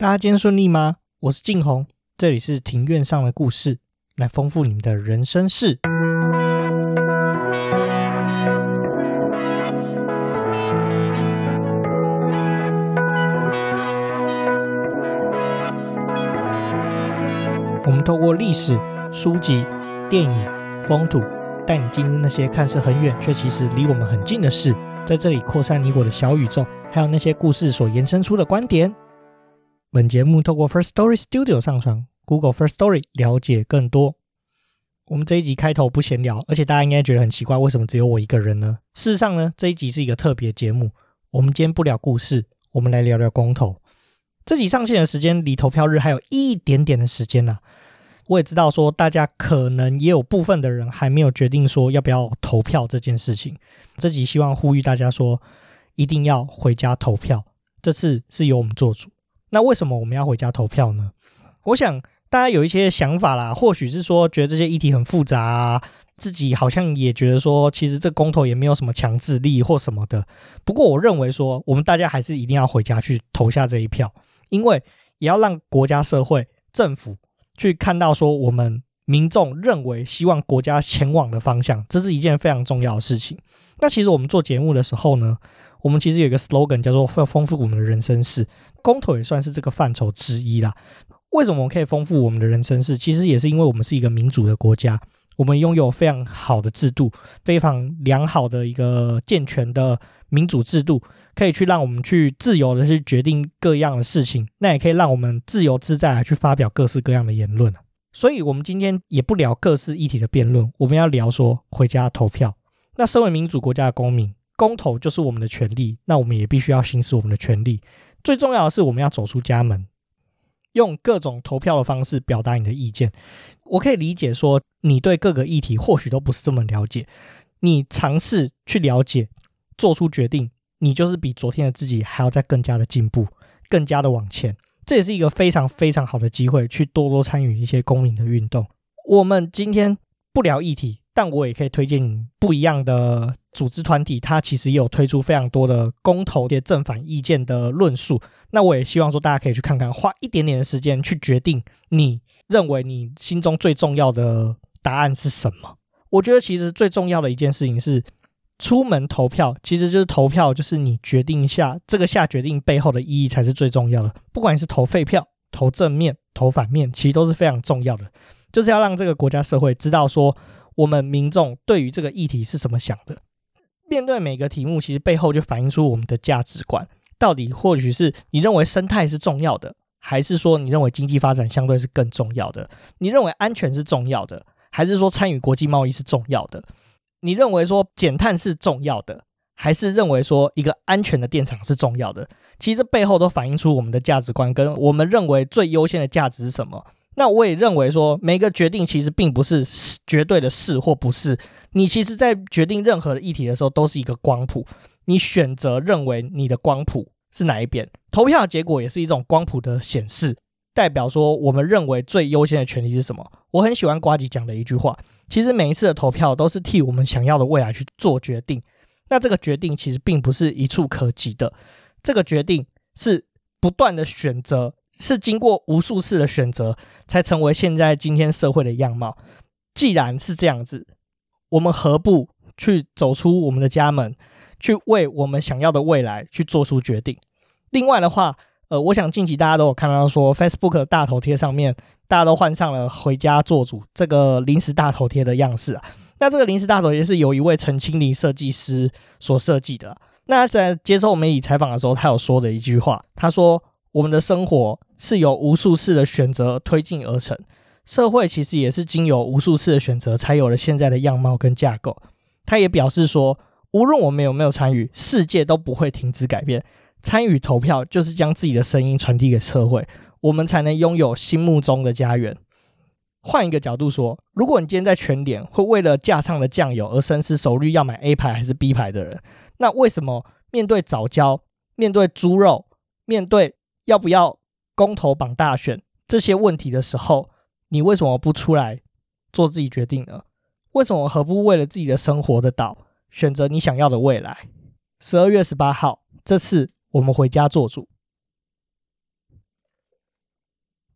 大家今天顺利吗？我是静红，这里是庭院上的故事，来丰富你们的人生事。我们透过历史、书籍、电影、风土，带你进入那些看似很远却其实离我们很近的事，在这里扩散你我的小宇宙，还有那些故事所延伸出的观点。本节目透过 First Story Studio 上传，Google First Story 了解更多。我们这一集开头不闲聊，而且大家应该觉得很奇怪，为什么只有我一个人呢？事实上呢，这一集是一个特别节目。我们今天不聊故事，我们来聊聊公投。这集上线的时间离投票日还有一点点的时间呢、我也知道说，大家可能也有部分的人还没有决定说要不要投票这件事情。这集希望呼吁大家说，一定要回家投票。这次是由我们做主。那为什么我们要回家投票呢？我想大家有一些想法啦，或许是说觉得这些议题很复杂啊，自己好像也觉得说，其实这公投也没有什么强制力或什么的。不过我认为说，我们大家还是一定要回家去投下这一票，因为也要让国家、社会、政府去看到说，我们民众认为希望国家前往的方向，这是一件非常重要的事情。那其实我们做节目的时候呢，我们其实有一个 slogan 叫做“丰丰富我们的人生事”，公投也算是这个范畴之一啦。为什么我们可以丰富我们的人生事？其实也是因为我们是一个民主的国家，我们拥有非常好的制度，非常良好的一个健全的民主制度，可以去让我们去自由的去决定各样的事情，那也可以让我们自由自在的去发表各式各样的言论。所以，我们今天也不聊各式议题的辩论，我们要聊说回家投票。那身为民主国家的公民，公投就是我们的权利，那我们也必须要行使我们的权利。最重要的是，我们要走出家门，用各种投票的方式表达你的意见。我可以理解说，你对各个议题或许都不是这么了解，你尝试去了解，做出决定，你就是比昨天的自己还要再更加的进步，更加的往前。这也是一个非常非常好的机会，去多多参与一些公民的运动。我们今天不聊议题。但我也可以推荐你不一样的组织团体，它其实也有推出非常多的公投的正反意见的论述。那我也希望说大家可以去看看，花一点点的时间去决定你认为你心中最重要的答案是什么。我觉得其实最重要的一件事情是，出门投票其实就是投票，就是你决定下这个下决定背后的意义才是最重要的。不管你是投废票、投正面、投反面，其实都是非常重要的，就是要让这个国家社会知道说。我们民众对于这个议题是怎么想的？面对每个题目，其实背后就反映出我们的价值观。到底或许是你认为生态是重要的，还是说你认为经济发展相对是更重要的？你认为安全是重要的，还是说参与国际贸易是重要的？你认为说减碳是重要的，还是认为说一个安全的电厂是重要的？其实这背后都反映出我们的价值观，跟我们认为最优先的价值是什么？那我也认为说，每个决定其实并不是绝对的是或不是。你其实，在决定任何的议题的时候，都是一个光谱。你选择认为你的光谱是哪一边，投票的结果也是一种光谱的显示，代表说我们认为最优先的权利是什么。我很喜欢瓜吉讲的一句话，其实每一次的投票都是替我们想要的未来去做决定。那这个决定其实并不是一触可及的，这个决定是不断的选择。是经过无数次的选择，才成为现在今天社会的样貌。既然是这样子，我们何不去走出我们的家门，去为我们想要的未来去做出决定？另外的话，呃，我想近期大家都有看到说，Facebook 大头贴上面，大家都换上了“回家做主”这个临时大头贴的样式啊。那这个临时大头贴是由一位陈清林设计师所设计的。那在接受媒体采访的时候，他有说的一句话，他说：“我们的生活。”是由无数次的选择推进而成，社会其实也是经由无数次的选择，才有了现在的样貌跟架构。他也表示说，无论我们有没有参与，世界都不会停止改变。参与投票就是将自己的声音传递给社会，我们才能拥有心目中的家园。换一个角度说，如果你今天在全联会为了架上的酱油而深思熟虑要买 A 牌还是 B 牌的人，那为什么面对早教、面对猪肉、面对要不要？公投绑大选这些问题的时候，你为什么不出来做自己决定呢？为什么何不为了自己的生活的岛，选择你想要的未来？十二月十八号，这次我们回家做主。